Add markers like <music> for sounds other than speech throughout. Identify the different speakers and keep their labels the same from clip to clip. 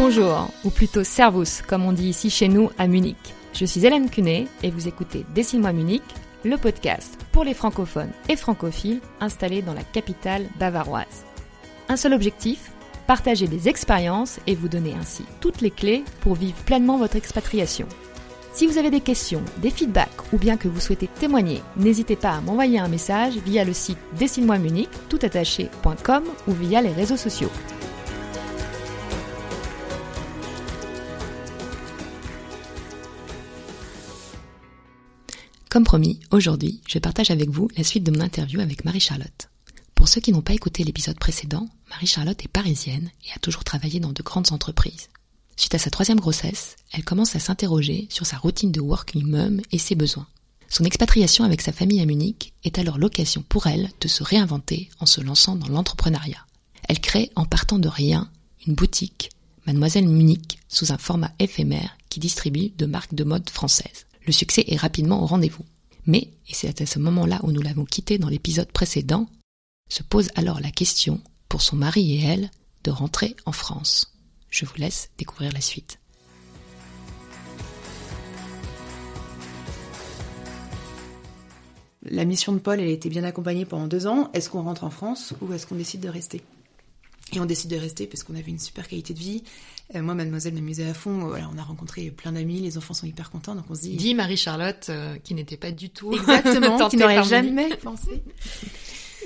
Speaker 1: Bonjour, ou plutôt Servus, comme on dit ici chez nous à Munich. Je suis Hélène Cunet et vous écoutez Dessine-moi Munich, le podcast pour les francophones et francophiles installés dans la capitale bavaroise. Un seul objectif partager des expériences et vous donner ainsi toutes les clés pour vivre pleinement votre expatriation. Si vous avez des questions, des feedbacks ou bien que vous souhaitez témoigner, n'hésitez pas à m'envoyer un message via le site dessine-moi Munich toutattaché.com ou via les réseaux sociaux. Comme promis, aujourd'hui, je partage avec vous la suite de mon interview avec Marie-Charlotte. Pour ceux qui n'ont pas écouté l'épisode précédent, Marie-Charlotte est parisienne et a toujours travaillé dans de grandes entreprises. Suite à sa troisième grossesse, elle commence à s'interroger sur sa routine de working mom et ses besoins. Son expatriation avec sa famille à Munich est alors l'occasion pour elle de se réinventer en se lançant dans l'entrepreneuriat. Elle crée en partant de rien une boutique, Mademoiselle Munich, sous un format éphémère qui distribue de marques de mode françaises. Le succès est rapidement au rendez-vous. Mais, et c'est à ce moment-là où nous l'avons quitté dans l'épisode précédent, se pose alors la question, pour son mari et elle, de rentrer en France. Je vous laisse découvrir la suite.
Speaker 2: La mission de Paul, elle a été bien accompagnée pendant deux ans. Est-ce qu'on rentre en France ou est-ce qu'on décide de rester? Et on décide de rester parce qu'on avait une super qualité de vie. Euh, moi, mademoiselle m'amusait à fond. Voilà, on a rencontré plein d'amis, les enfants sont hyper contents, donc on se dit...
Speaker 1: Dit Marie-Charlotte, euh, qui n'était pas du tout...
Speaker 2: Exactement, <laughs> qui n'aurait jamais pensé.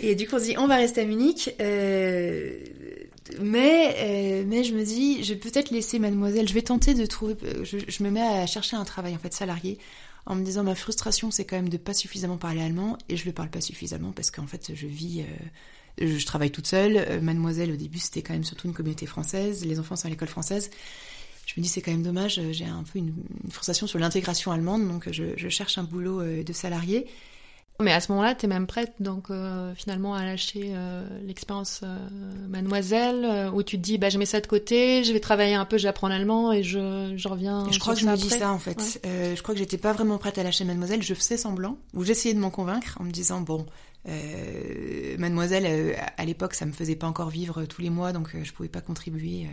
Speaker 2: Et du coup, on se dit, on va rester à Munich. Euh, mais, euh, mais je me dis, je vais peut-être laisser mademoiselle, je vais tenter de trouver... Je, je, me mets à chercher un travail, en fait, salarié, en me disant, ma frustration, c'est quand même de pas suffisamment parler allemand, et je le parle pas suffisamment parce qu'en fait, je vis... Euh, je travaille toute seule. Mademoiselle, au début, c'était quand même surtout une communauté française. Les enfants sont à l'école française je me dis c'est quand même dommage, j'ai un peu une, frustration sur l'intégration allemande, donc je, cherche un boulot de salarié.
Speaker 1: Mais à ce moment-là, tu es même prête donc euh, finalement à lâcher euh, l'expérience euh, mademoiselle, où tu te dis bah je mets ça de côté, je vais travailler un peu, j'apprends l'allemand et je, je reviens.
Speaker 2: Je crois que je
Speaker 1: me
Speaker 2: dis ça en fait. Ouais. je crois que j'étais pas vraiment prête à lâcher mademoiselle, je faisais semblant, ou j'essayais de m'en convaincre en me disant bon. mademoiselle, à l'époque, ça me faisait pas encore vivre tous les mois, donc je pouvais pas contribuer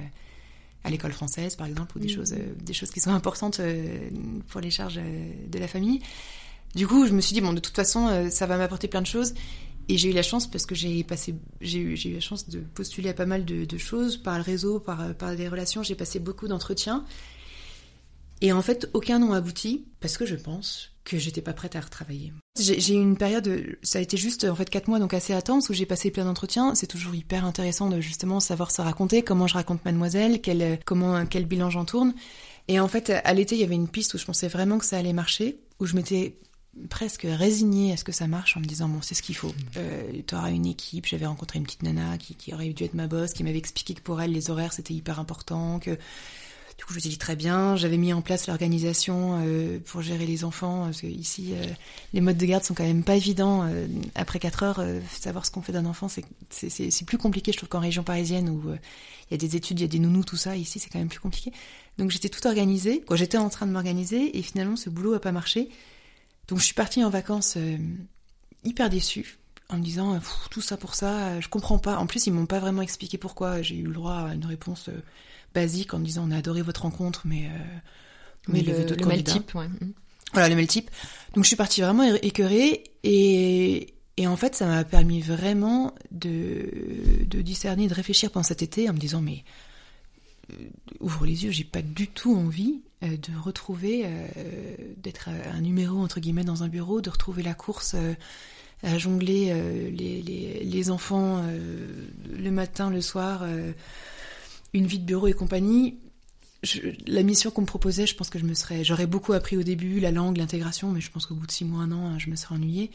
Speaker 2: à l'école française, par exemple, ou des mmh. choses, des choses qui sont importantes pour les charges de la famille. Du coup, je me suis dit, bon, de toute façon, euh, ça va m'apporter plein de choses. Et j'ai eu la chance parce que j'ai passé, j'ai eu, eu la chance de postuler à pas mal de, choses par le réseau, par, par des relations. J'ai passé beaucoup d'entretiens. Et en fait, aucun n'ont abouti parce que je pense que j'étais pas prête à retravailler. J'ai eu une période, ça a été juste en fait quatre mois, donc assez intense, où j'ai passé plein d'entretiens. C'est toujours hyper intéressant de justement savoir se raconter, comment je raconte Mademoiselle, quel, comment, quel bilan j'en tourne. Et en fait, à l'été, il y avait une piste où je pensais vraiment que ça allait marcher, où je m'étais presque résignée à ce que ça marche en me disant bon c'est ce qu'il faut. Euh, tu auras une équipe j'avais rencontré une petite nana qui, aurait dû être ma boss qui m'avait expliqué que pour elle les horaires c'était hyper important que du coup je me suis dit très bien j'avais mis en place l'organisation euh, pour gérer les enfants parce que ici euh, les modes de garde sont quand même pas évidents euh, après 4 heures savoir ce qu'on fait d'un enfant c'est plus compliqué je trouve qu'en région parisienne où il y a des études il y a des nounous tout ça. Ici c'est quand même plus compliqué. Donc j'étais tout organisée j'étais en train de m'organiser et finalement ce boulot a pas marché donc je suis partie en vacances euh, hyper déçue en me disant tout ça pour ça, euh, je comprends pas. En plus, ils m'ont pas vraiment expliqué pourquoi. J'ai eu le droit à une réponse euh, basique en me disant on a adoré votre rencontre, mais euh,
Speaker 1: mais, mais le, le mail type, ouais.
Speaker 2: Voilà le mail type. Donc je suis partie vraiment écœurée et et en fait ça m'a permis vraiment de de discerner, de réfléchir pendant cet été en me disant mais ouvre les yeux, j'ai pas du tout envie euh, de retrouver, euh, d'être un numéro entre guillemets dans un bureau, de retrouver la course euh, à jongler les, les, les, enfants le matin, le soir, une vie de bureau et compagnie. La mission qu'on me proposait, je pense que je me serais, j'aurais beaucoup appris au début, la langue, l'intégration, mais je pense qu'au bout de six mois, un an, je me serais ennuyée.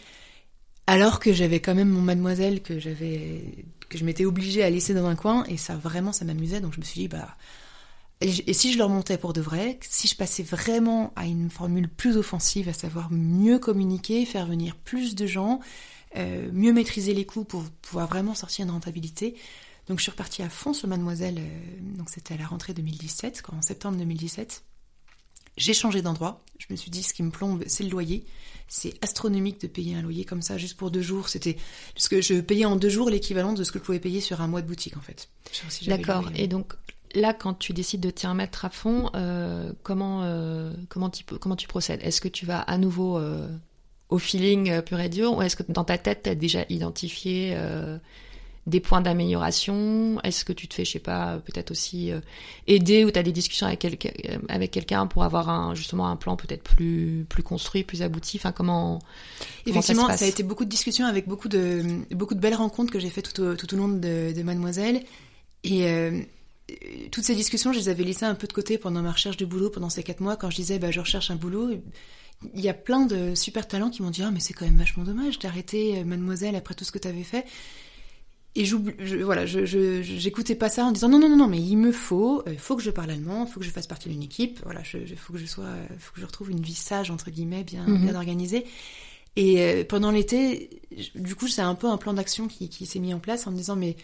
Speaker 2: Alors que j'avais quand même mon mademoiselle que j'avais, que je m'étais obligée à laisser dans un coin, et ça vraiment, ça m'amusait, donc je me suis dit, bah, et, si je leur montais pour de vrai, si je passais vraiment à une formule plus offensive, à savoir mieux communiquer, faire venir plus de gens, euh, mieux maîtriser les coûts pour pouvoir vraiment sortir une rentabilité. Donc je suis repartie à fond sur Mademoiselle, euh, donc c'était à la rentrée 2017, en septembre 2017. J'ai changé d'endroit, je me suis dit ce qui me plombe, c'est le loyer. C'est astronomique de payer un loyer comme ça juste pour deux jours. C'était parce que je payais en deux jours l'équivalent de ce que je pouvais payer sur un mois de boutique en fait.
Speaker 1: D'accord. Et donc là, quand tu décides de t'y remettre à fond, comment, comment, tu, comment tu procèdes? Est-ce que tu vas à nouveau au feeling pur et dur ou est-ce que dans ta tête, tu as déjà identifié des points d'amélioration? Est-ce que tu te fais, je sais pas, peut-être aussi euh, aider ou tu as des discussions avec, quelqu'un avec quelqu'un pour avoir un, justement un plan peut-être plus, plus construit, plus abouti? Enfin, comment,
Speaker 2: Effectivement,
Speaker 1: ça,
Speaker 2: a été beaucoup de discussions avec beaucoup de, beaucoup de belles rencontres que j'ai fait tout au, tout au long de, de Mademoiselle. Et euh, toutes ces discussions, je les avais laissées un peu de côté pendant ma recherche de boulot, pendant ces quatre mois, quand je disais, bah, je recherche un boulot. Il y a plein de super talents qui m'ont dit, ah, mais c'est quand même vachement dommage d'arrêter euh, Mademoiselle après tout ce que tu avais fait. Et je, voilà, je, j'écoutais pas ça en disant non, non, non, non, mais il me faut, il euh, faut que je parle allemand, il faut que je fasse partie d'une équipe, voilà, il faut que je sois, faut que je retrouve une vie sage, entre guillemets, bien, mhm. bien organisée. Et euh, pendant l'été, du coup, c'est un peu un plan d'action qui, qui s'est mis en place en me disant, mais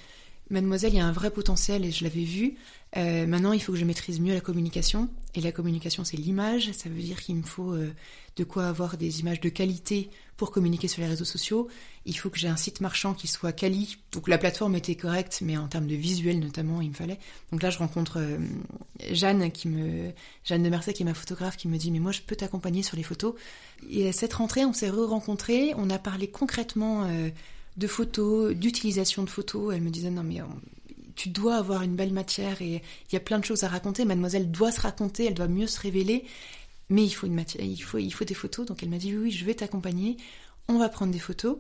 Speaker 2: mademoiselle, il y a un vrai potentiel et je l'avais vu. Euh, maintenant, il faut que je maîtrise mieux la communication. Et la communication, c'est l'image. Ça veut dire qu'il me faut euh, de quoi avoir des images de qualité pour communiquer sur les réseaux sociaux. Il faut que j'ai un site marchand qui soit quali. Donc la plateforme était correcte, mais en termes de visuel notamment, il me fallait. Donc là, je rencontre euh, Jeanne, qui me, Jeanne de Mercey, qui est ma photographe, qui me dit mais moi, je peux t'accompagner sur les photos. Et à cette rentrée, on s'est re-rencontrés. On a parlé concrètement de photos, d'utilisation de photos. Elle me disait non mais tu dois avoir une belle matière et il y a plein de choses à raconter. Mademoiselle doit se raconter, elle doit mieux se révéler, mais il faut une matière, il faut, il faut des photos. Donc elle m'a dit oui, oui, je vais t'accompagner. On va prendre des photos.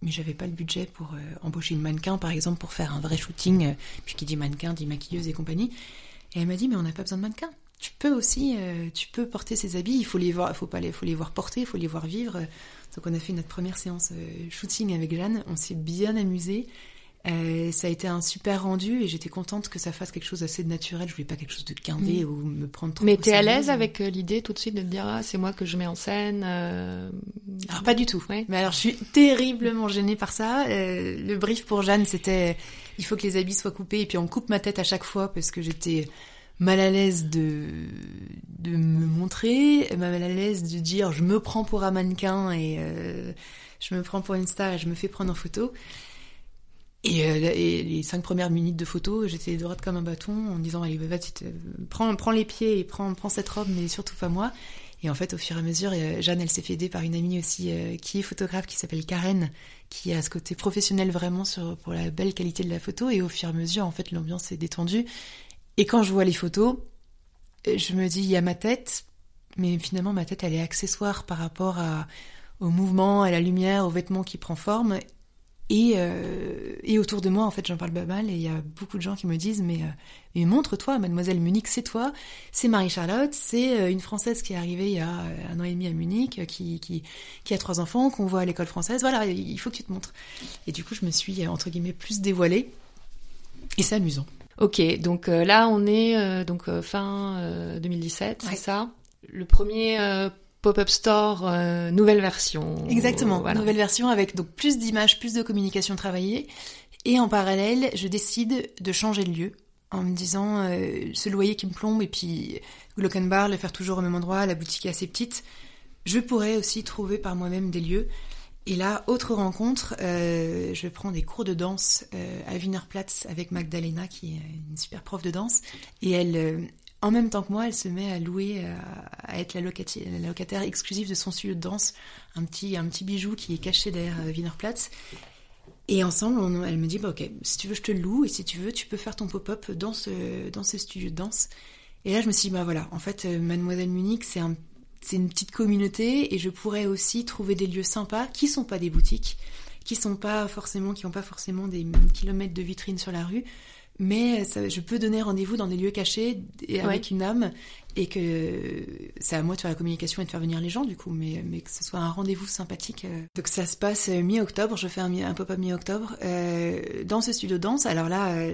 Speaker 2: Mais j'avais pas le budget pour euh, embaucher une mannequin, par exemple, pour faire un vrai shooting. Euh, puis qui dit mannequin, dit maquilleuse et compagnie. Et elle m'a dit mais on n'a pas besoin de mannequin. Tu peux aussi, euh, tu peux porter ces habits. Il faut les voir, faut pas les, faut les voir porter, il faut les voir vivre. Donc on a fait notre première séance shooting avec Jeanne. On s'est bien amusé. Euh, ça a été un super rendu et j'étais contente que ça fasse quelque chose d'assez naturel. Je voulais pas quelque chose de guindé mm. ou me prendre trop.
Speaker 1: Mais t'es à l'aise avec euh, l'idée tout de suite de te dire ah, c'est moi que je mets en scène. Euh...
Speaker 2: Alors pas du tout. Mais alors je suis terriblement gênée par ça. Euh, le brief pour Jeanne c'était il faut que les habits soient coupés et puis on coupe ma tête à chaque fois parce que j'étais mal à l'aise de de me montrer, mal à l'aise de dire je me prends pour un mannequin et je me prends pour une star et je me fais prendre en photo. Et, euh, et, les cinq premières minutes de photo, j'étais droite comme un bâton en disant allez vas-y prends, prends les pieds et prends, cette robe mais surtout pas moi. Et en fait au fur et à mesure, Jeanne elle s'est fait aider par une amie aussi euh, qui est photographe qui s'appelle Karen qui a ce côté professionnel vraiment sur pour la belle qualité de la photo et au fur et à mesure en fait l'ambiance s'est détendue. Et quand je vois les photos, euh, je me dis il y a ma tête mais finalement ma tête elle est accessoire par rapport à au mouvement, à la lumière, au vêtements qui prend forme et, euh, et, autour de moi, en fait, j'en parle pas mal, et il y a beaucoup de gens qui me disent, mais, euh, mais montre-toi, mademoiselle Munich, c'est toi, c'est Marie-Charlotte, c'est une Française qui est arrivée il y a un an et demi à Munich, qui, qui, qui a trois enfants, qu'on voit à l'école française, voilà, il faut que tu te montres. Et du coup, je me suis, entre guillemets, plus dévoilée, et c'est amusant.
Speaker 1: Ok, donc là, on est donc fin 2017, c'est ça? Le premier pop-up store, euh, nouvelle version.
Speaker 2: Exactement, nouvelle version avec donc plus d'images, plus de communication travaillée. Et en parallèle, je décide de changer de lieu en me disant euh, ce loyer qui me plombe et puis Glockenbar, le faire toujours au même endroit, la boutique est assez petite. Je pourrais aussi trouver par moi-même des lieux. Et là, autre rencontre, euh, je prends des cours de danse à Wienerplatz avec Magdalena, qui est une super prof de danse. Et elle, en même temps que moi, elle se met à louer, à, être la, locataire, exclusive de son studio de danse, un petit, un petit bijou qui est caché derrière euh, Wienerplatz. Et ensemble, elle me dit, bah, ok, si tu veux, je te loue, et si tu veux, tu peux faire ton pop-up dans ce, dans ce studio de danse. Et là, je me suis dit, bah voilà, en fait, euh, Mademoiselle Munich, c'est un, c'est une petite communauté, et je pourrais aussi trouver des lieux sympas qui sont pas des boutiques, qui sont pas forcément, qui ont pas forcément des kilomètres de vitrines sur la rue, mais je peux donner rendez-vous dans des lieux cachés et avec une âme et que c'est à moi de faire la communication et de faire venir les gens du coup, mais, mais que ce soit un rendez-vous sympathique. Euh. Donc ça se passe euh, mi-octobre, je fais un, pop-up mi-octobre euh, dans ce studio danse. Alors là,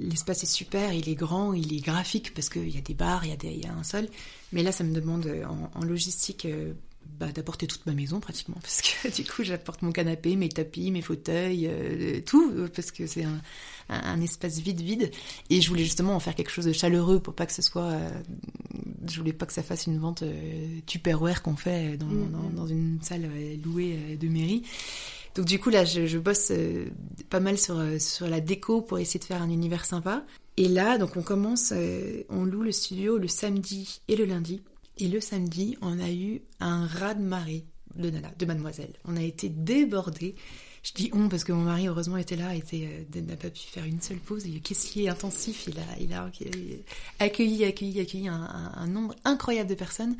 Speaker 2: l'espace est super, il est grand, il est graphique parce qu'il y a des bars, il y a, un sol, mais là ça me demande en, logistique bah, d'apporter toute ma maison pratiquement <laughs> parce que du coup j'apporte mon canapé, mes tapis, mes fauteuils, tout parce que c'est un, un, espace vide vide et je voulais justement en faire quelque chose de chaleureux pour pas que ce soit euh, je voulais pas que ça fasse une vente euh, tupperware qu'on fait dans, mm, dans, dans, une salle louée de mairie. Donc du coup là je, je bosse pas mal sur, sur la déco pour essayer de faire un univers sympa. Et là, donc on commence, euh, on loue le studio le samedi et le lundi. Et le samedi, on a eu un raz de marée de nana, de mademoiselle. On a été débordés. Je dis on parce que mon mari heureusement était là, était euh, n'a pas pu faire une seule pause. Il est intensif, il a, il a accueilli, accueilli, accueilli un, nombre incroyable de personnes.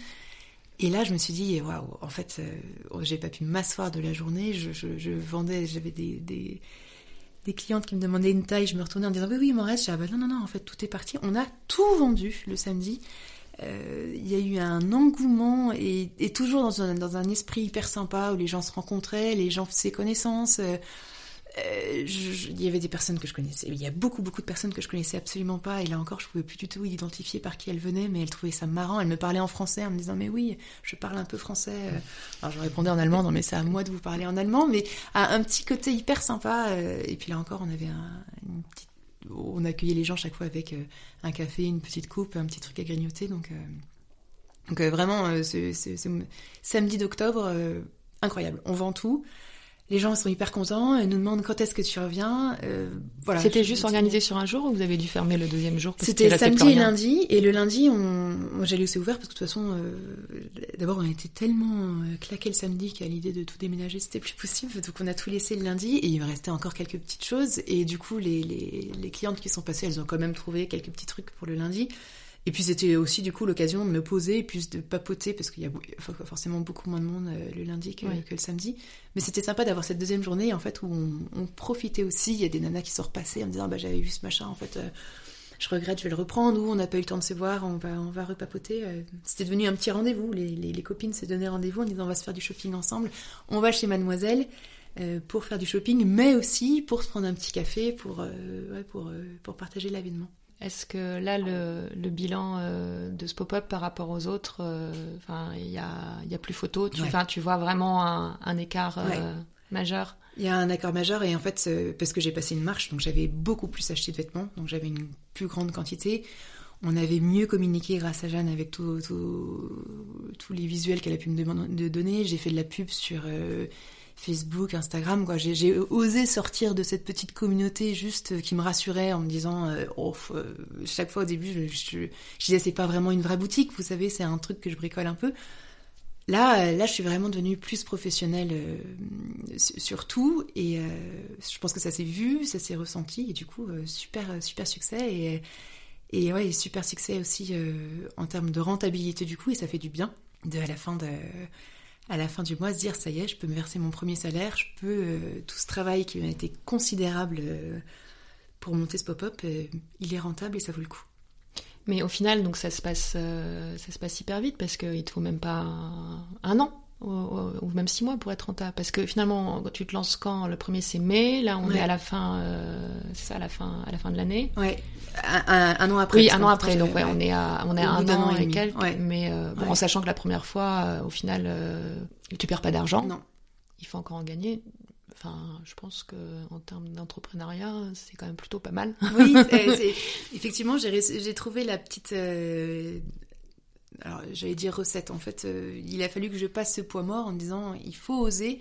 Speaker 2: Et là, je me suis dit, waouh, en fait, euh, j'ai pas pu m'asseoir de la journée. Je, je, vendais, j'avais des, des, clientes qui me demandaient une taille. Je me retournais en disant, oui, oui, il m'en reste. Je ah bah non, non, non, en fait, tout est parti. On a tout vendu le samedi. Euh, il y a eu un engouement et, toujours dans un, dans un, esprit hyper sympa où les gens se rencontraient, les gens faisaient connaissance. Euh, euh, il y avait des personnes que je connaissais, il y a beaucoup beaucoup de personnes que je connaissais absolument pas et là encore je pouvais plus du tout identifier par qui elles venaient mais elles trouvaient ça marrant, elles me parlaient en français en me disant mais oui je parle un peu français. Alors je répondais en allemand non mais c'est à moi de vous parler en allemand mais à un petit côté hyper sympa et puis là encore on avait un, une petite on accueillait les gens chaque fois avec euh, un café, une petite coupe, un petit truc à grignoter. Donc, euh, euh, vraiment, ce, samedi d'octobre, incroyable. On vend tout les gens sont hyper contents et nous demandent quand est-ce que tu reviens.
Speaker 1: Euh, voilà. C'était juste organisé sur un jour ou vous avez dû fermer le deuxième jour
Speaker 2: C'était samedi et lundi et le lundi on, j'ai laissé ouvert parce que de toute façon, euh, d'abord on était tellement euh, claqué le samedi qu'à l'idée de tout déménager c'était plus possible donc on a tout laissé le lundi et il me restait encore quelques petites choses et du coup les, les, les clientes qui sont passées elles ont quand même trouvé quelques petits trucs pour le lundi. Et puis c'était aussi du coup l'occasion de me poser et puis de papoter parce qu'il y a forcément beaucoup moins de monde euh, le lundi que, le samedi. Mais c'était sympa d'avoir cette deuxième journée en fait où on, profitait aussi. Il y a des nanas qui sont repassées en me disant bah j'avais vu ce machin en fait. Euh, je regrette, je vais le reprendre, ou on n'a pas eu le temps de se voir, on va, on va repapoter. Euh. C'était devenu un petit rendez-vous. Les, les, copines se donnaient rendez-vous en disant on va se faire du shopping ensemble. On va chez Mademoiselle pour faire du shopping, mais aussi pour se prendre un petit café, pour, ouais, pour, pour partager l'événement.
Speaker 1: Est-ce que là, le, bilan euh, de ce pop-up par rapport aux autres, euh, il y a, y a, plus photo, tu, tu vois vraiment un, écart euh, majeur?
Speaker 2: Il y a un écart majeur et en fait, parce que j'ai passé une marche, donc j'avais beaucoup plus acheté de vêtements, donc j'avais une plus grande quantité. On avait mieux communiqué grâce à Jeanne avec tous les visuels qu'elle a pu me donner. J'ai fait de la pub sur Facebook, Instagram, quoi. J'ai osé sortir de cette petite communauté juste qui me rassurait en me disant, euh, oh, euh, chaque fois au début, je, je, disais c'est pas vraiment une vraie boutique, vous savez, c'est un truc que je bricole un peu. Là, euh, là, je suis vraiment devenue plus professionnelle sur tout et je pense que ça s'est vu, ça s'est ressenti et du coup, super, super succès et, et ouais, super succès aussi en termes de rentabilité du coup et ça fait du bien de à la fin de à la fin du mois se dire ça y est, je peux me verser mon premier salaire, je peux euh, tout ce travail qui a été considérable euh, pour monter ce pop-up, euh, il est rentable et ça vaut le coup.
Speaker 1: Mais au final, donc ça se passe, ça se passe hyper vite parce qu'il te faut même pas un an ou, même six mois pour être rentable. Parce que finalement, tu te lances quand Le premier c'est mai, là on est à la fin, euh, ça, à la fin, à la fin de l'année.
Speaker 2: Ouais, un, an après.
Speaker 1: Oui, un an après. Donc ouais, on est à, on est à un an, et, quelques. Mais euh, bon, en sachant que la première fois, euh, au final, tu perds pas d'argent. Non. Il faut encore en gagner. Enfin, je pense que en termes d'entrepreneuriat, c'est quand même plutôt pas mal.
Speaker 2: Oui, <laughs> effectivement, j'ai trouvé la petite alors j'allais dire recette, en fait, euh, il a fallu que je passe ce poids mort en me disant il faut oser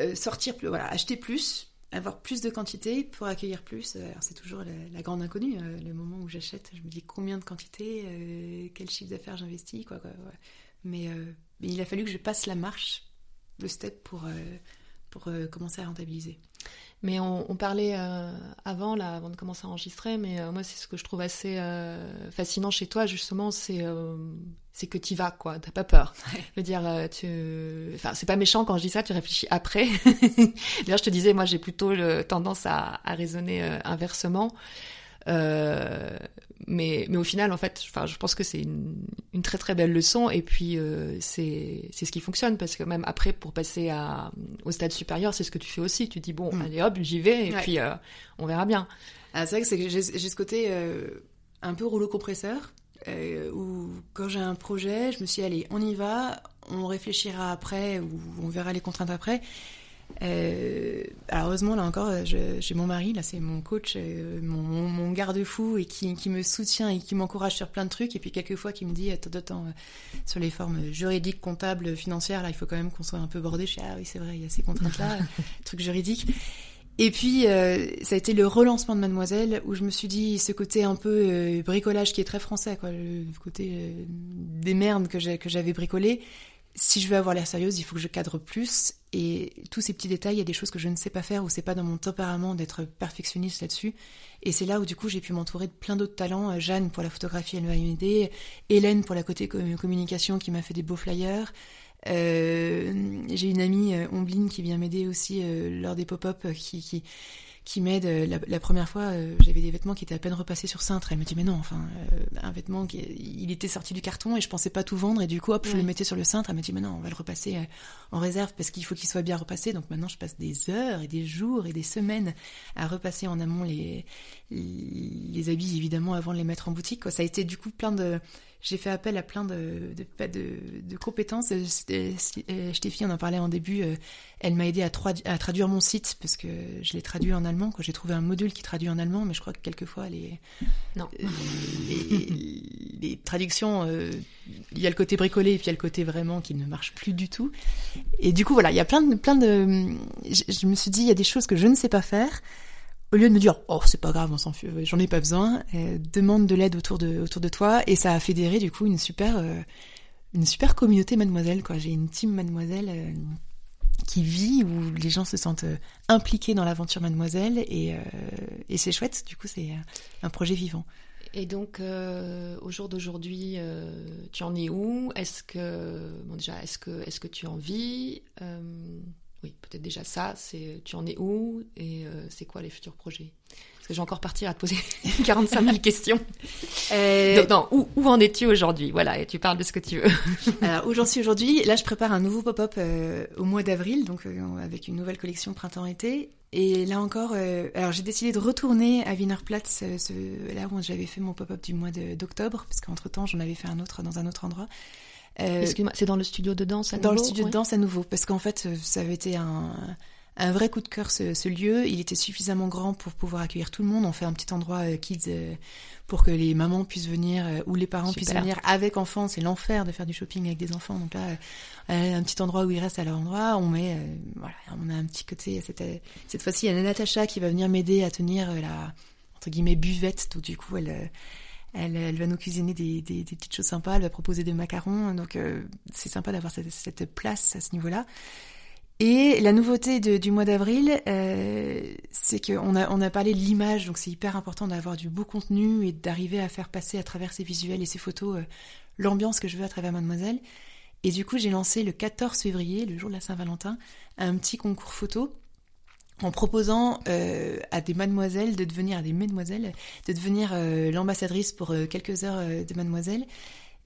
Speaker 2: euh, sortir plus, voilà, acheter plus, avoir plus de quantité pour accueillir plus. Alors c'est toujours la, grande inconnue, euh, le moment où j'achète, je me dis combien de quantité, quel chiffre d'affaires j'investis, quoi, quoi Mais, mais, il a fallu que je passe la marche, le step pour, pour commencer à rentabiliser.
Speaker 1: Mais on, parlait euh, avant, là, avant de commencer à enregistrer, mais euh, moi, c'est ce que je trouve assez euh, fascinant chez toi, justement, c'est c'est que tu vas, quoi. T'as pas peur. <laughs> Je veux dire, tu, enfin, c'est pas méchant quand je dis ça. Tu réfléchis après. <laughs> D'ailleurs, je te disais, moi, j'ai plutôt le, tendance à, à raisonner inversement. Euh, mais, mais au final, en fait, enfin, je pense que c'est une, une, très très belle leçon. Et puis, euh, c'est ce qui fonctionne parce que même après, pour passer à, au stade supérieur, c'est ce que tu fais aussi. Tu dis, bon, mm. allez hop, j'y vais et puis euh, on verra bien.
Speaker 2: Ah, c'est vrai que j'ai ce côté un peu rouleau compresseur. où quand j'ai un projet, je me suis dit, allez, on y va, on réfléchira après ou on verra les contraintes après. Euh, alors heureusement là encore, j'ai mon mari, là c'est mon coach, euh, mon, mon garde-fou et qui, qui, me soutient et qui m'encourage sur plein de trucs et puis quelquefois qui me dit attends attends euh, sur les formes juridiques, comptables, financières là il faut quand même qu'on soit un peu bordé. Je dis ah oui c'est vrai il y a ces contraintes là, <laughs> trucs juridiques. Et puis, euh, ça a été le relancement de Mademoiselle, où je me suis dit, ce côté un peu euh, bricolage qui est très français, quoi, le côté euh, des merdes que j'avais bricolé. Si je veux avoir l'air sérieuse, il faut que je cadre plus. Et tous ces petits détails, il y a des choses que je ne sais pas faire, ou c'est pas dans mon tempérament d'être perfectionniste là-dessus. Et c'est là où, du coup, j'ai pu m'entourer de plein d'autres talents. Jeanne pour la photographie, elle m'a aidé. Hélène pour la côté communication, qui m'a fait des beaux flyers. Euh, j'ai une amie, euh, Ombline, qui vient m'aider aussi euh, lors des pop-up, qui, qui, qui m'aide. La, première fois, j'avais des vêtements qui étaient à peine repassés sur cintre. Elle me dit mais non, enfin, un vêtement qui il était sorti du carton et je pensais pas tout vendre et du coup hop, je le mettais sur le cintre. Elle me dit mais non, on va le repasser en réserve parce qu'il faut qu'il soit bien repassé. Donc maintenant, je passe des heures et des jours et des semaines à repasser en amont les les habits évidemment avant de les mettre en boutique. Quoi. Ça a été du coup plein de j'ai fait appel à plein de, de, de, de compétences. Stéphie, on en parlait en début, euh, elle m'a aidé à, à, traduire mon site parce que je l'ai traduit en allemand. J'ai trouvé un module qui traduit en allemand, mais je crois que quelquefois les,
Speaker 1: non.
Speaker 2: Euh, les, les, traductions, euh, il y a le côté bricolé et puis il y a le côté vraiment qui ne marche plus du tout. Et du coup, voilà, il y a plein de. Plein de je, je me suis dit, il y a des choses que je ne sais pas faire au lieu de me dire oh c'est pas grave on s'en j'en ai pas besoin euh, demande de l'aide autour de autour de toi. Et ça a fédéré du coup une super euh, une super communauté mademoiselle quoi. J'ai une team mademoiselle euh, qui vit où les gens se sentent impliqués dans l'aventure mademoiselle. Et, et c'est chouette du coup c'est un projet vivant.
Speaker 1: Et donc, au jour d'aujourd'hui, tu en es où? Est-ce que, bon déjà, est-ce que, est-ce que tu en vis? Oui, peut-être déjà ça, c'est tu en es où et euh, c'est quoi les futurs projets? Parce que j'ai encore parti à te poser <laughs> 45 000 questions. Euh... non, où, où en es-tu aujourd'hui? Voilà, et tu parles de ce que tu veux. <laughs>
Speaker 2: alors, où j'en suis aujourd'hui Là, je prépare un nouveau pop-up euh, au mois d'avril, donc euh, avec une nouvelle collection printemps-été. Et là encore, alors j'ai décidé de retourner à Wiener Platz, ce, là où j'avais fait mon pop-up du mois d'octobre, parce qu'entre temps j'en avais fait un autre dans un autre endroit.
Speaker 1: Euh, Excuse-moi, c'est dans le studio de danse à
Speaker 2: nouveau Dans le studio de danse à nouveau, parce qu'en fait, euh, ça avait été un, un vrai coup de cœur ce, lieu. Il était suffisamment grand pour pouvoir accueillir tout le monde. On fait un petit endroit euh, kids pour que les mamans puissent venir ou les parents puissent venir avec enfants. C'est l'enfer de faire du shopping avec des enfants. Donc là, un petit endroit où ils restent à leur endroit. On met, voilà, on a un petit côté. Cette, cette fois-ci, il y a Natacha qui va venir m'aider à tenir la entre guillemets buvette. Donc du coup, elle elle, va nous cuisiner des, petites choses sympas, elle va proposer des macarons, donc euh, c'est sympa d'avoir cette, place à ce niveau-là. Et la nouveauté du mois d'avril, euh, c'est qu'on a, on parlé de l'image, donc c'est hyper important d'avoir du beau contenu et d'arriver à faire passer à travers ces visuels et ces photos euh, l'ambiance que je veux à travers Mademoiselle. Et du coup, j'ai lancé le 14 février, le jour de la Saint-Valentin, un petit concours photo en proposant euh, à des mademoiselles de devenir, des mesdemoiselles, de devenir euh, l'ambassadrice pour euh, quelques heures de mademoiselle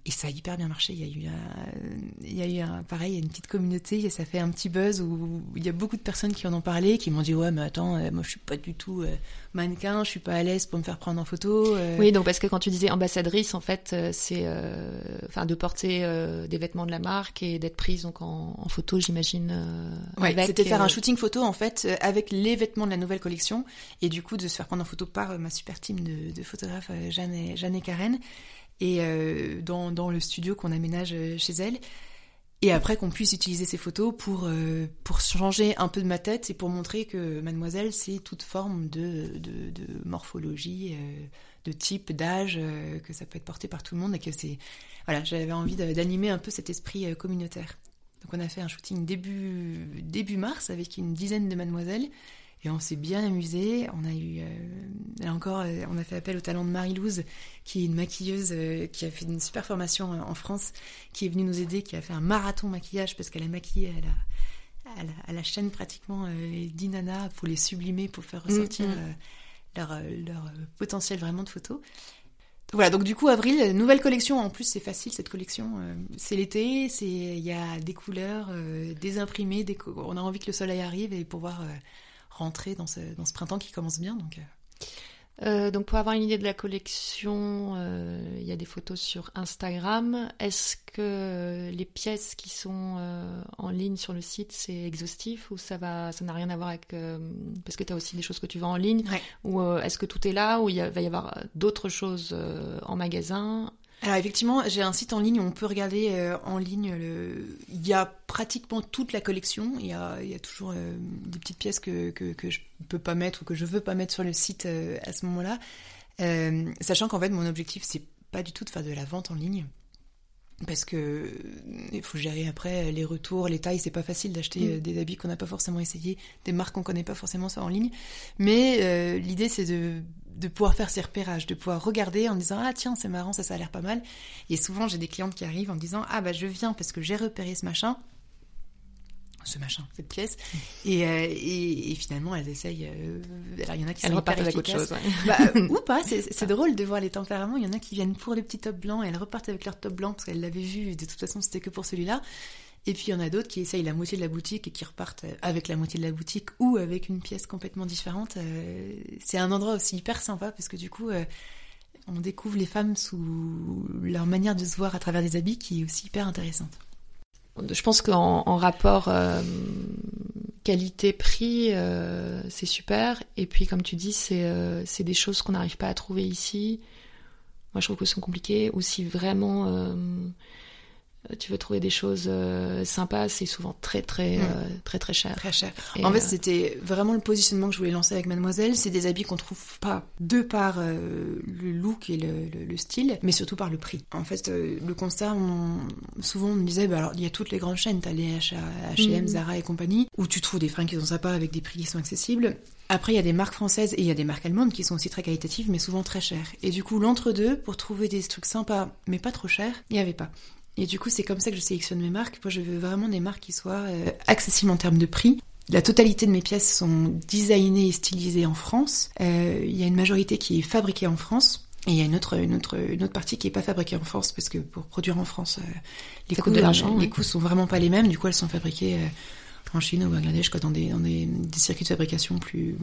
Speaker 2: et ça a hyper bien marché. Il y a eu, un, il y a eu un, pareil, une petite communauté et ça fait un petit buzz où il y a beaucoup de personnes qui en ont parlé, qui m'ont dit ouais mais attends, euh, moi je suis pas du tout euh, mannequin, je suis pas à l'aise pour me faire prendre en photo.
Speaker 1: Euh. Oui, donc parce que quand tu disais ambassadrice, en fait, c'est, enfin, de porter des vêtements de la marque et d'être prise donc en, photo, j'imagine.
Speaker 2: ouais, c'était faire un shooting photo en fait avec les vêtements de la nouvelle collection et du coup de se faire prendre en photo par ma super team de, de photographes Jeanne et, Jeanne et Karen et euh, dans, le studio qu'on aménage euh, chez elle. Et après qu'on puisse utiliser ces photos pour, euh, pour changer un peu de ma tête et pour montrer que mademoiselle, c'est toute forme de, de, de morphologie, de type, d'âge, que ça peut être porté par tout le monde et que c'est... Voilà, j'avais envie d'animer un peu cet esprit communautaire. Donc on a fait un shooting début, début mars avec une dizaine de mademoiselles et on s'est bien amusé. On a eu, euh, encore, euh, on a fait appel au talent de Marie-Louze, qui est une maquilleuse euh, qui a fait une super formation en France, qui est venue nous aider, qui a fait un marathon maquillage parce qu'elle a maquillé à la, à la, chaîne pratiquement euh, d'Inana pour les sublimer, pour faire ressortir mm, mm. leur, leur potentiel vraiment de photos. Voilà, donc du coup, avril, nouvelle collection. En plus, c'est facile cette collection. c'est l'été, c'est il y a des couleurs, des imprimés, des on a envie que le soleil arrive et pouvoir rentrer dans ce, dans ce printemps qui commence bien. Donc, euh.
Speaker 1: Euh, donc pour avoir une idée de la collection, euh, il y a des photos sur Instagram. Est-ce que les pièces qui sont en ligne sur le site c'est exhaustif ou ça va, ça n'a rien à voir avec parce que tu as aussi des choses que tu vends en ligne ou est-ce que tout est là ou il va y avoir d'autres choses en magasin
Speaker 2: Alors effectivement, j'ai un site en ligne où on peut regarder euh, en ligne. Le... Il y a pratiquement toute la collection. Il y a, il y a toujours euh, des petites pièces que, que, que je peux pas mettre ou que je veux pas mettre sur le site euh, à ce moment-là. sachant qu'en fait, mon objectif, c'est pas du tout de faire de la vente en ligne parce que il faut gérer après les retours, les tailles. C'est pas facile d'acheter mm. des habits qu'on n'a pas forcément essayé, des marques qu'on connaît pas forcément ça en ligne. Mais l'idée, c'est de de pouvoir faire ces repérages, de pouvoir regarder en disant ah tiens c'est marrant ça ça a l'air pas mal. Et souvent j'ai des clientes qui arrivent en me disant ah bah je viens parce que j'ai repéré ce machin, ce machin, cette pièce. <laughs> Et, euh, et, finalement, elles essayent. Euh, alors, il y en a qui
Speaker 1: sont repartent avec autre chose.
Speaker 2: Bah, <laughs> ou pas, c'est drôle de voir les tempéraments. Il y en a qui viennent pour les petits tops blancs et elles repartent avec leur top blanc parce qu'elles l'avaient vu. De toute façon, c'était que pour celui-là. Et puis il y en a d'autres qui essayent la moitié de la boutique et qui repartent avec la moitié de la boutique ou avec une pièce complètement différente. Euh, c'est un endroit aussi hyper sympa parce que du coup, euh, on découvre les femmes sous leur manière de se voir à travers des habits qui est aussi hyper intéressante.
Speaker 1: Je pense qu'en rapport euh, qualité-prix, c'est super. Et puis comme tu dis, c'est des choses qu'on n'arrive pas à trouver ici. Moi, je trouve que c'est compliqué. Ou si vraiment euh, tu veux trouver des choses euh, sympas, c'est souvent très très mm. euh, très très cher.
Speaker 2: Très cher. en fait, c'était vraiment le positionnement que je voulais lancer avec Mademoiselle. C'est des habits qu'on trouve pas de par le look et le, style, mais surtout par le prix. En fait, le constat, souvent on me disait, bah, alors il y a toutes les grandes chaînes, t'as les H&M, Zara et compagnie, où tu trouves des fringues qui sont sympas avec des prix qui sont accessibles. Après, il y a des marques françaises et il y a des marques allemandes qui sont aussi très qualitatives, mais souvent très chères. Et du coup, l'entre-deux, pour trouver des trucs sympas, mais pas trop chers, il n'y avait pas. Et du coup, c'est comme ça que je sélectionne mes marques. Moi, je veux vraiment des marques qui soient euh, accessibles en termes de prix. La totalité de mes pièces sont designées et stylisées en France. Euh, il y a une majorité qui est fabriquée en France. Et il y a une autre, une autre, une autre partie qui est pas fabriquée en France parce que pour produire en France, euh, les, coûts, de les coûts sont vraiment pas les mêmes. Du coup, elles sont fabriquées en Chine, au Bangladesh, quoi, dans, des, dans des, circuits de fabrication plus,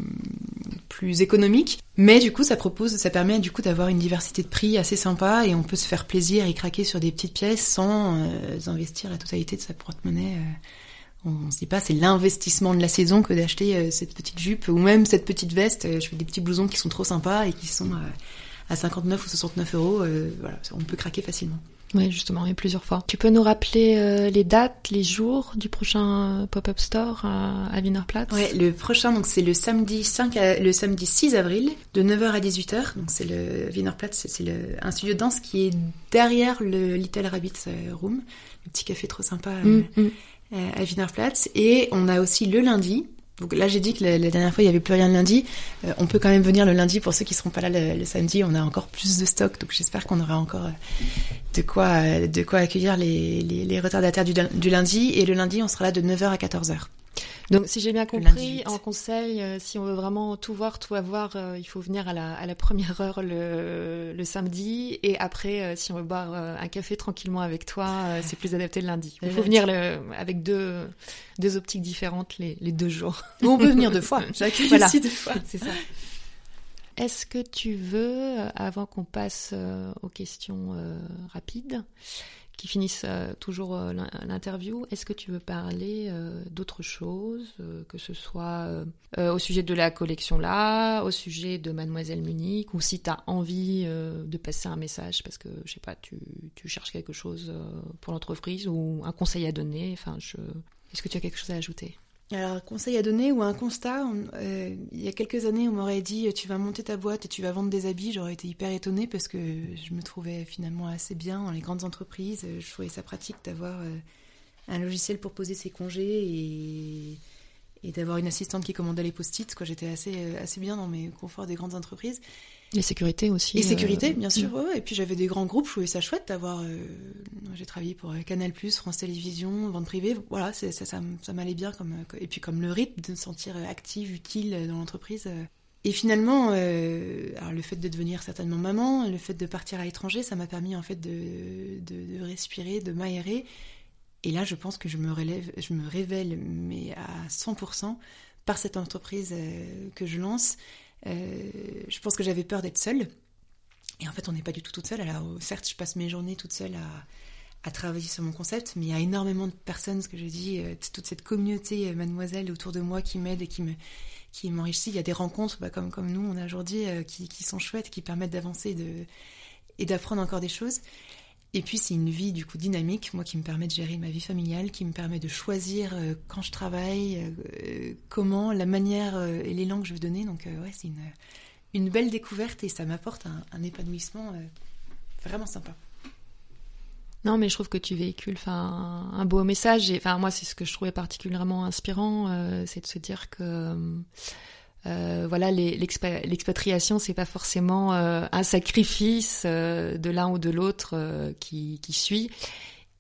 Speaker 2: plus économiques. Mais du coup, ça propose, ça permet du coup d'avoir une diversité de prix assez sympa et on peut se faire plaisir et craquer sur des petites pièces sans euh, investir la totalité de sa porte-monnaie. Euh. on, ne se dit pas c'est l'investissement de la saison que d'acheter euh, cette petite jupe ou même cette petite veste. je fais des petits blousons qui sont trop sympas et qui sont à 59 ou 69 euros. voilà, on peut craquer facilement.
Speaker 1: Oui, justement, et plusieurs fois. Tu peux nous rappeler euh, les dates, les jours du prochain euh, pop-up store à, à Wienerplatz
Speaker 2: Ouais, le prochain, donc c'est le samedi 5, le samedi 6 avril, de 9h à 18h. Donc c'est le Wienerplatz, c'est le, un studio de danse qui est derrière le Little Rabbit euh, Room, le petit café trop sympa mm, mm. à Wienerplatz. Et on a aussi le lundi, donc là, j'ai dit que la, dernière fois, il n'y avait plus rien le lundi. Euh, on peut quand même venir le lundi pour ceux qui ne seront pas là le, samedi. On a encore plus de stock, donc j'espère qu'on aura encore euh, de quoi, euh, de quoi accueillir les, les, les retardataires du, du, lundi. Et le lundi, on sera là de 9h à 14h.
Speaker 1: Donc, si j'ai bien compris, en conseil, euh, si on veut vraiment tout voir, tout avoir, euh, il faut venir à la, à la première heure le, le, samedi. Et après, euh, si on veut boire un café tranquillement avec toi, c'est plus adapté le lundi. <laughs> Il faut venir le, avec deux, deux optiques différentes les, les deux jours.
Speaker 2: on peut venir deux fois. <laughs> Voilà. aussi deux fois.
Speaker 1: C'est ça. Est-ce que tu veux, avant qu'on passe aux questions rapides, qui finissent euh, toujours euh, l'interview. Est-ce que tu veux parler euh, d'autre chose, que ce soit au sujet de la collection là, au sujet de Mademoiselle Munich, ou si tu as envie de passer un message parce que, je sais pas, tu, tu cherches quelque chose pour l'entreprise ou un conseil à donner? Enfin, je... Est-ce que tu as quelque chose à ajouter?
Speaker 2: Alors, conseil à donner ou un constat, euh, il y a quelques années, on m'aurait dit tu vas monter ta boîte et tu vas vendre des habits. J'aurais été hyper étonnée parce que je me trouvais finalement assez bien dans les grandes entreprises. Je trouvais ça pratique d'avoir euh, un logiciel pour poser ses congés et, d'avoir une assistante qui commandait les post-it. J'étais assez, euh, assez bien dans mes conforts des grandes entreprises.
Speaker 1: Et sécurité aussi.
Speaker 2: Et sécurité, bien sûr. Mm. Et puis j'avais des grands groupes, je trouvais ça chouette d'avoir. Euh, j'ai travaillé pour euh, Canal, France Télévisions, vente privée. Voilà, ça, ça, ça m'allait bien. Comme, euh, et puis comme le rythme de me sentir active, utile dans l'entreprise. Et finalement, alors le fait de devenir certainement maman, le fait de partir à l'étranger, ça m'a permis en fait de, de, de respirer, de m'aérer. Et là, je pense que je me, relève, je me révèle, mais à 100%, par cette entreprise que je lance. Euh, je pense que j'avais peur d'être seule. Et en fait, on n'est pas du tout toute seule. Alors, certes, je passe mes journées toute seule à, à travailler sur mon concept, mais il y a énormément de personnes, ce que je dis, euh, toute cette communauté euh, mademoiselle autour de moi qui m'aide et qui me qui m'enrichit. Il y a des rencontres, bah, comme comme nous on a aujourd'hui, qui, sont chouettes, qui permettent d'avancer et d'apprendre encore des choses. Et puis c'est une vie du coup dynamique, moi qui me permet de gérer ma vie familiale, qui me permet de choisir euh, quand je travaille, euh, comment, la manière euh, et l'élan que je veux donner. Donc ouais, c'est une, une belle découverte et ça m'apporte un, un épanouissement vraiment sympa.
Speaker 1: Non, mais je trouve que tu véhicules enfin un beau message. Et moi, c'est ce que je trouvais particulièrement inspirant, c'est de se dire que euh, voilà, l'expatriation, c'est pas forcément euh, un sacrifice euh, de l'un ou de l'autre qui, qui, suit,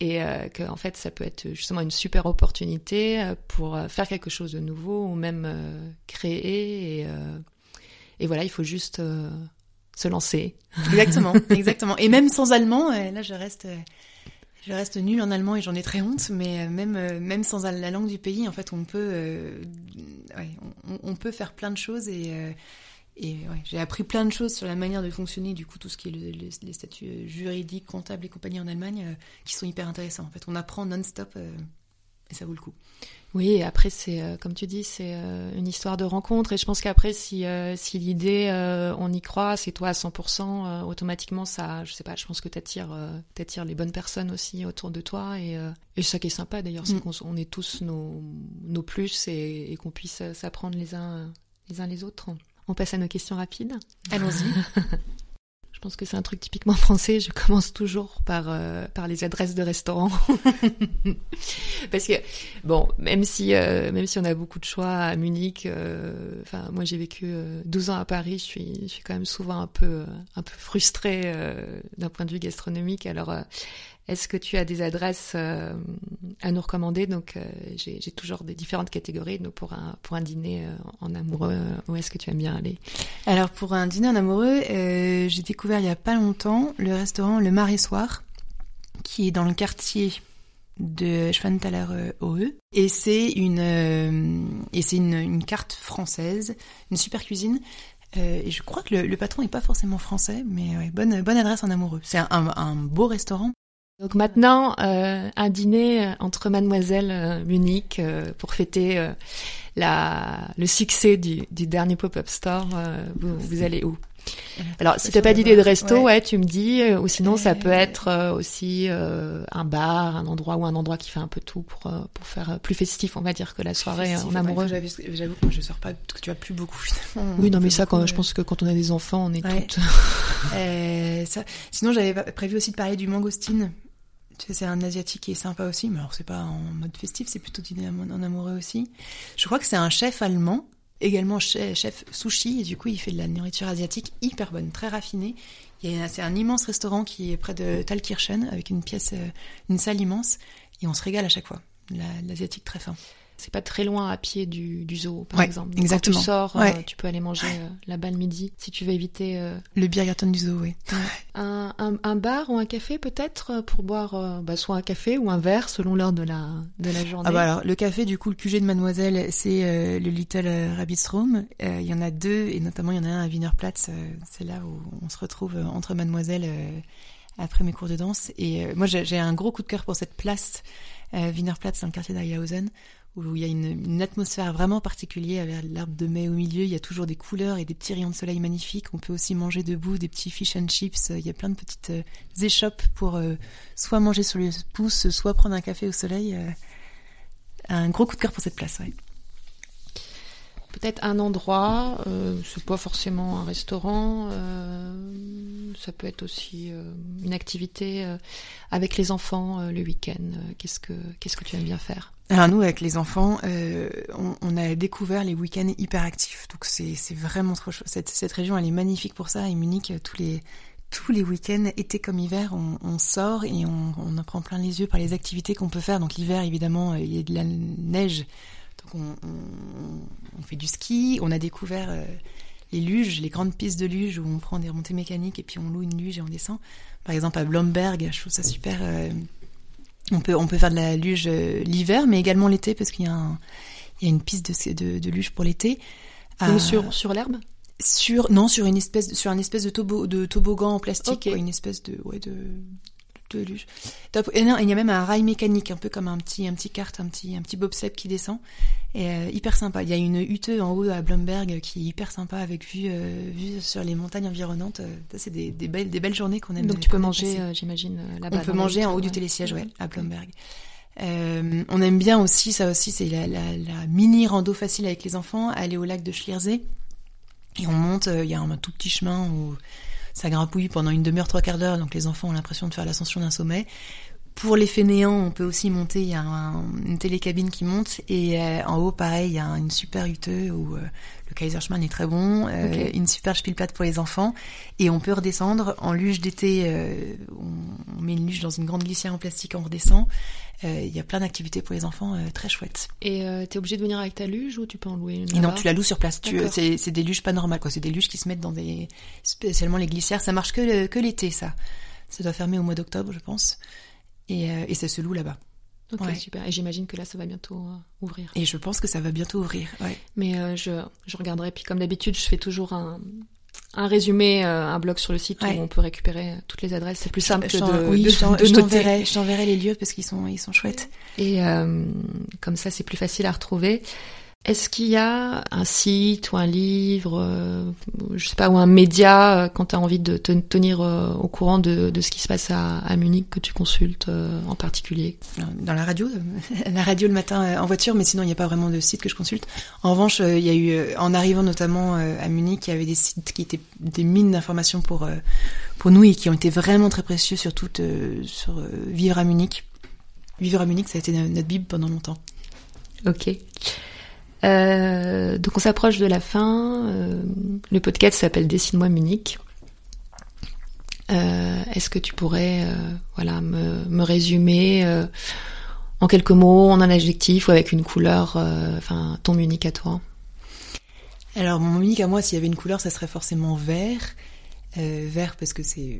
Speaker 1: et que en fait, ça peut être justement une super opportunité pour faire quelque chose de nouveau ou même créer. Et, et, voilà, il faut juste se lancer.
Speaker 2: Exactement, <laughs> exactement. Et même sans allemand, là, je reste je reste nulle en allemand et j'en ai très honte, mais euh, même, euh, même sans la langue du pays, en fait, on peut, euh, on, peut faire plein de choses et, j'ai appris plein de choses sur la manière de fonctionner, du coup, tout ce qui est les statuts juridiques, comptables et compagnie en Allemagne, qui sont hyper intéressants. En fait, on apprend non-stop et ça vaut le coup.
Speaker 1: Oui, et après c'est euh, comme tu dis, c'est euh, une histoire de rencontre et je pense qu'après si euh, si l'idée on y croit, c'est toi à 100%, automatiquement ça, je sais pas, je pense que t'attires t'attires les bonnes personnes aussi autour de toi et et ça qui est sympa d'ailleurs, c'est mm. qu'on on est tous nos nos plus et, et qu'on puisse s'apprendre les uns les uns les autres. On passe à nos questions rapides.
Speaker 2: Allons-y. <laughs>
Speaker 1: Je pense que c'est un truc typiquement <laughs> français. Je commence toujours par euh, par les adresses de restaurants <laughs> parce que bon, même si euh, même si on a beaucoup de choix à Munich, euh, enfin moi j'ai vécu 12 ans à Paris, je suis je suis quand même souvent un peu un peu frustrée d'un point de vue gastronomique. Alors est-ce que tu as des adresses euh, à nous recommander? Donc, euh, j'ai toujours des différentes catégories. Donc, pour un, pour un dîner euh, en amoureux, où est-ce que tu aimes bien aller?
Speaker 2: Alors, pour un dîner en amoureux, j'ai découvert il y a pas longtemps le restaurant Le Marais-Soir, qui est dans le quartier de Schwanthaler OE. Et c'est une, une, carte française, une super cuisine. et je crois que le, patron n'est pas forcément français, mais bonne, bonne adresse en amoureux. C'est un, beau restaurant
Speaker 1: donc maintenant, euh, un dîner euh, entre Mademoiselle euh, Munich euh, pour fêter la, le succès du, du dernier pop-up store. Vous, vous, allez où? Alors, si t'as pas d'idée de resto, ouais. tu me dis. ou sinon, ça peut être aussi un bar, un endroit ou un endroit qui fait un peu tout pour pour faire plus festif, on va dire, que la soirée en amoureux.
Speaker 2: J'avoue que je sors pas, que tu as plus beaucoup finalement.
Speaker 1: Oui, non, mais ça, quand, je pense que quand on a des enfants, on est toutes.
Speaker 2: ça. Sinon, j'avais prévu aussi de parler du mangostine c'est un asiatique qui est sympa aussi, mais alors c'est pas en mode festif, c'est plutôt dîner en amoureux aussi. Je crois que c'est un chef allemand, également chef sushi, et du coup il fait de la nourriture asiatique hyper bonne, très raffinée. C'est un immense restaurant qui est près de Thalkirchen, avec une pièce, euh, une salle immense, et on se régale à chaque fois. L'asiatique très fin
Speaker 1: c'est pas très loin à pied du, du zoo, par exemple.
Speaker 2: exactement.
Speaker 1: Quand tu sors, euh, tu peux aller manger euh, là-bas le midi si tu veux éviter. Euh,
Speaker 2: le Biergarten du zoo, oui.
Speaker 1: Un, un, un, bar ou un café peut-être pour boire bah, soit un café ou un verre selon l'heure de la, de la journée.
Speaker 2: Ah bah alors, le café, du coup, le QG de Mademoiselle, c'est le Little Rabbit's Room. Il y en a deux, et notamment il y en a un à Wienerplatz. c'est là où on se retrouve entre Mademoiselle après mes cours de danse. Et moi, j'ai un gros coup de cœur pour cette place. Wienerplatz dans le quartier d'Ayahausen où il y a une, atmosphère vraiment particulière avec l'arbre de mai au milieu. Il y a toujours des couleurs et des petits rayons de soleil magnifiques. On peut aussi manger debout des petits fish and chips. Il y a plein de petites euh, échoppes pour euh, soit manger sur le pouce, soit prendre un café au soleil. Euh, un gros coup de cœur pour cette place, ouais.
Speaker 1: Peut-être un endroit, euh, c'est pas forcément un restaurant, euh, ça peut être aussi euh, une activité euh, avec les enfants le week-end. qu'est-ce que qu'est-ce que tu aimes bien faire?
Speaker 2: Alors nous, avec les enfants, on, a découvert les week-ends hyper actifs, donc c'est c'est vraiment trop chouette. Cette, cette région, elle est magnifique pour ça. Et Munich, tous les tous les week-ends, été comme hiver, on, on sort et on, on en prend plein les yeux par les activités qu'on peut faire. Donc l'hiver, évidemment, il y a de la neige on, fait du ski, on a découvert euh, les luges, les grandes pistes de luges où on prend des remontées mécaniques et puis on loue une luge et on descend. Par exemple à Blomberg, je trouve ça super. Euh, on peut on peut faire de la luge euh, l'hiver, mais également l'été parce qu'il y a il y a une piste de, de, luge pour l'été.
Speaker 1: sur sur l'herbe?
Speaker 2: Sur non sur une espèce sur un espèce de, tobo, de toboggan en plastique, une espèce de ouais de Top. Et non, il y a même un rail mécanique, un peu comme un petit, un petit kart, un petit, un petit qui descend. Et euh, hyper sympa. Il y a une hutte en haut à Blomberg qui est hyper sympa avec vue, euh, vue sur les montagnes environnantes. c'est des, des, belles, des belles journées qu'on aime.
Speaker 1: Donc tu peux manger, j'imagine, là-bas.
Speaker 2: On peut manger en haut du télésiège, ouais, à Blomberg. Euh, on aime bien aussi, ça aussi, c'est la, la, la, mini rando facile avec les enfants, aller au lac de Schliersee. Et on monte, il y a un, tout petit chemin où ça grappouille pendant une demi-heure, trois quarts d'heure, donc les enfants ont l'impression de faire l'ascension d'un sommet. Pour les fainéants, on peut aussi monter, il y a une télécabine qui monte, et euh, en haut, pareil, il y a une super hutte où euh, le Kaiserschmann est très bon, euh, une super spielplatte pour les enfants, et on peut redescendre en luge d'été, on, met une luge dans une grande glissière en plastique, on redescend, il y a plein d'activités pour les enfants très chouettes.
Speaker 1: Et tu es obligé de venir avec ta luge ou tu peux en louer une
Speaker 2: et Non, tu la loues sur place, c'est des luges pas normales, quoi. c'est des luges qui se mettent dans des... spécialement les glissières, ça marche que, que l'été ça. Ça doit fermer au mois d'octobre, je pense. Et, euh, et ça se loue là-bas.
Speaker 1: Ok, super. Et j'imagine que là, ça va bientôt euh, ouvrir.
Speaker 2: Et je pense que ça va bientôt ouvrir, ouais.
Speaker 1: Mais euh, je, je regarderai. Puis comme d'habitude, je fais toujours un, un résumé, un blog sur le site où on peut récupérer toutes les adresses. C'est plus simple que de,
Speaker 2: oui,
Speaker 1: de,
Speaker 2: je t'enverrai les lieux parce qu'ils sont, ils sont chouettes.
Speaker 1: Et comme ça, c'est plus facile à retrouver. Est-ce qu'il y a un site ou un livre, euh, je sais pas, ou un média euh, quand tu as envie de te tenir euh, au courant de, de, ce qui se passe à, à Munich que tu consultes en particulier?
Speaker 2: Dans la radio, <laughs> la radio le matin en voiture, mais sinon il n'y a pas vraiment de site que je consulte. En revanche, il y a eu, en arrivant notamment à Munich, il y avait des sites qui étaient des mines d'informations pour pour nous et qui ont été vraiment très précieux, surtout sur vivre à Munich. Vivre à Munich, ça a été notre bible pendant longtemps.
Speaker 1: Ok. Euh, donc on s'approche de la fin. Euh, le podcast s'appelle Dessine-moi Munich. Euh, Est-ce que tu pourrais, euh, voilà, me, me résumer euh, en quelques mots, en un adjectif ou avec une couleur, enfin ton Munich à toi?
Speaker 2: Alors mon Munich à moi, s'il y avait une couleur, ça serait forcément vert. Euh, vert parce que c'est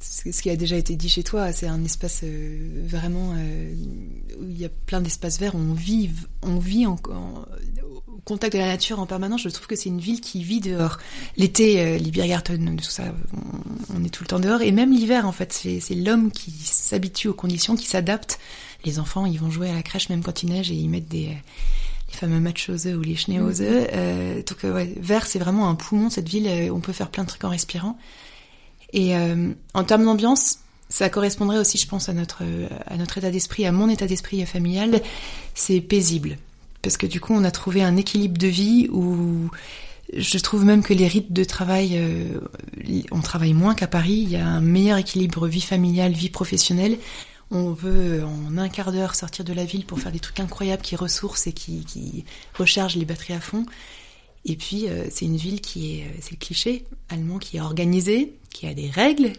Speaker 2: ce qui a déjà été dit chez toi, c'est un espace euh, vraiment euh, où il y a plein d'espaces verts, on vit, on vit en, au contact de la nature en permanence. Je trouve que c'est une ville qui vit dehors. L'été, euh, Libiergarten, tout ça, on, on, est tout le temps dehors, et même l'hiver en fait, c'est l'homme qui s'habitue aux conditions, qui s'adapte. Les enfants, ils vont jouer à la crèche même quand il neige et ils mettent des les fameux Matschhose ou les Schneehose. Mm. Euh, donc euh, ouais, vert, c'est vraiment un poumon cette ville. Euh, on peut faire plein de trucs en respirant. Et euh, en termes d'ambiance, ça correspondrait aussi, je pense, à notre à notre état d'esprit, à mon état d'esprit familial. C'est paisible parce que du coup, on a trouvé un équilibre de vie où je trouve même que les rythmes de travail, euh, on travaille moins qu'à Paris. Il y a un meilleur équilibre vie familiale, vie professionnelle on peut en un quart d'heure sortir de la ville pour faire des trucs incroyables qui ressourcent et qui, qui rechargent les batteries à fond. Et puis euh, c'est une ville qui est, c'est le cliché allemand, qui est organisée, qui a des règles,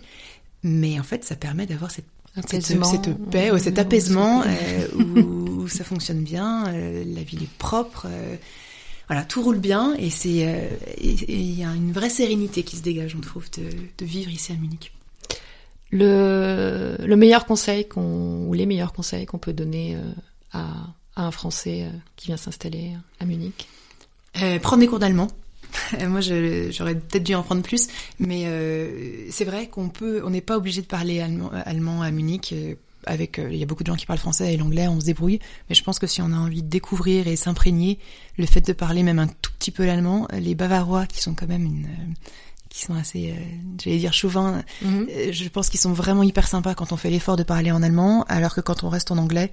Speaker 2: mais en fait ça permet d'avoir cette, cette, cette, paix, ou cet apaisement euh, où, ça fonctionne bien, euh, la ville est propre. voilà, tout roule bien et c'est il y a une vraie sérénité qui se dégage, on trouve, de, de vivre ici à Munich.
Speaker 1: Le, le meilleur conseil qu'on, ou les meilleurs conseils qu'on peut donner euh, à, un Français euh, qui vient s'installer à Munich
Speaker 2: euh, Prendre des cours d'allemand. <laughs> Moi, j'aurais peut-être dû en prendre plus, mais c'est vrai qu'on peut, on n'est pas obligé de parler allemand, allemand à Munich. Avec, il y a beaucoup de gens qui parlent français et l'anglais, on se débrouille. Mais je pense que si on a envie de découvrir et s'imprégner, le fait de parler même un tout petit peu l'allemand, les Bavarois qui sont quand même une qui sont assez, euh, j'allais dire chauvin. Mhm. Euh, je pense qu'ils sont vraiment hyper sympas quand on fait l'effort de parler en allemand, alors que quand on reste en anglais,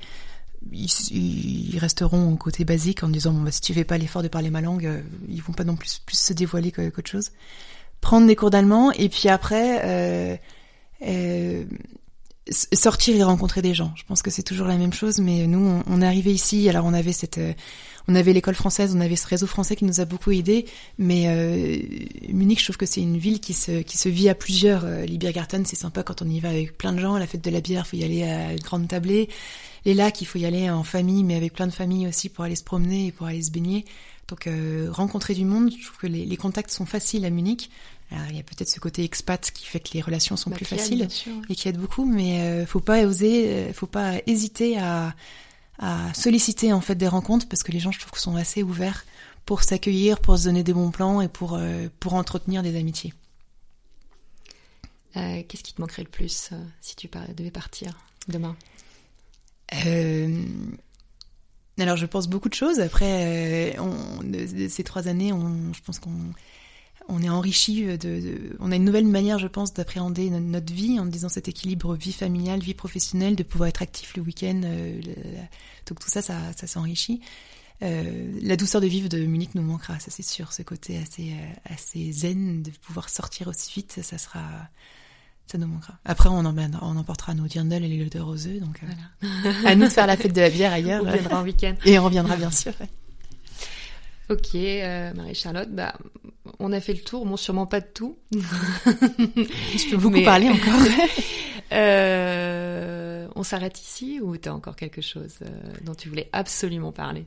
Speaker 2: ils, ils resteront au côté basique en disant bon bah si tu fais pas l'effort de parler ma langue, euh, ils vont pas non plus plus se dévoiler qu'autre chose. Prendre des cours d'allemand et puis après euh, sortir et rencontrer des gens. Je pense que c'est toujours la même chose, mais nous on, est arrivé ici, alors on avait cette on avait l'école française, on avait ce réseau français qui nous a beaucoup aidé, mais euh, Munich, je trouve que c'est une ville qui se, qui se vit à plusieurs. Euh, Libiergarten, c'est sympa quand on y va avec plein de gens. La fête de la bière, faut y aller à grande tablée. Les lacs, il faut y aller en famille, mais avec plein de familles aussi pour aller se promener et pour aller se baigner. Donc euh, rencontrer du monde, je trouve que les, les contacts sont faciles à Munich. Alors, il y a peut-être ce côté expat qui fait que les relations sont
Speaker 1: bah,
Speaker 2: plus faciles et qui aide beaucoup, mais euh, faut pas oser, euh, faut pas hésiter à, à solliciter en fait des rencontres parce que les gens je trouve sont assez ouverts pour s'accueillir, pour se donner des bons plans et pour euh, pour entretenir des amitiés.
Speaker 1: Euh, qu'est-ce qui te manquerait le plus si tu devais partir demain?
Speaker 2: Alors, je pense beaucoup de choses. Après, ces trois années, on, je pense qu'on on est enrichi de, on a une nouvelle manière, je pense, d'appréhender notre, vie en disant cet équilibre vie familiale, vie professionnelle, de pouvoir être actif le week-end. donc tout ça, ça, ça s'enrichit. Euh, la douceur de vivre de Munich nous manquera, ça c'est sûr. Ce côté assez, euh, assez zen de pouvoir sortir aussi vite, ça sera, ça nous manquera. Après, on, on emportera nos dirndl et les l'odeur aux œufs, donc euh, à nous de faire la fête de la bière ailleurs. <laughs>
Speaker 1: On reviendra en week-end.
Speaker 2: Et on reviendra bien sûr.
Speaker 1: Ok, Marie-Charlotte, bah, on a fait le tour, bon, sûrement pas de tout. <laughs>
Speaker 2: Je peux beaucoup parler encore. <laughs>
Speaker 1: Euh, on s'arrête ici ou tu as encore quelque chose euh, dont tu voulais absolument parler?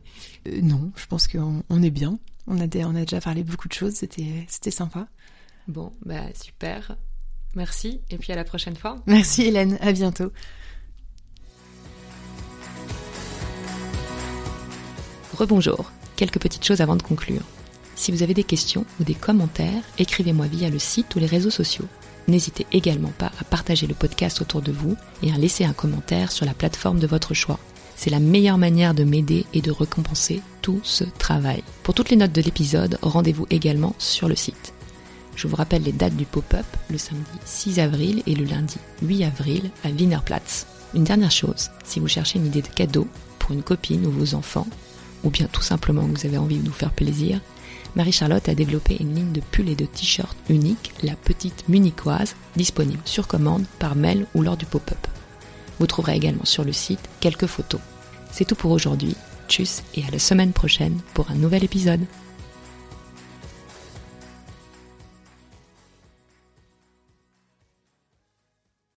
Speaker 2: Euh, Non, je pense qu'on on est bien. On a, on a déjà parlé beaucoup de choses, c'était, c'était sympa.
Speaker 1: Bon, bah super. Merci et puis à la prochaine fois.
Speaker 2: Merci Hélène, à bientôt.
Speaker 1: Rebonjour, quelques petites choses avant de conclure. Si vous avez des questions ou des commentaires, écrivez-moi via le site ou les réseaux sociaux. N'hésitez également pas à partager le podcast autour de vous et à laisser un commentaire sur la plateforme de votre choix. C'est la meilleure manière de m'aider et de récompenser tout ce travail. Pour toutes les notes de l'épisode, rendez-vous également sur le site. Je vous rappelle les dates du pop-up, le samedi 6 avril et le lundi 8 avril à Wienerplatz. Une dernière chose, si vous cherchez une idée de cadeau pour une copine ou vos enfants, ou bien tout simplement que vous avez envie de vous faire plaisir, Marie-Charlotte a développé une ligne de pulls et de t-shirts unique, la petite munichoise, disponible sur commande, par mail ou lors du pop-up. Vous trouverez également sur le site quelques photos. C'est tout pour aujourd'hui. Tchuss et à la semaine prochaine pour un nouvel épisode.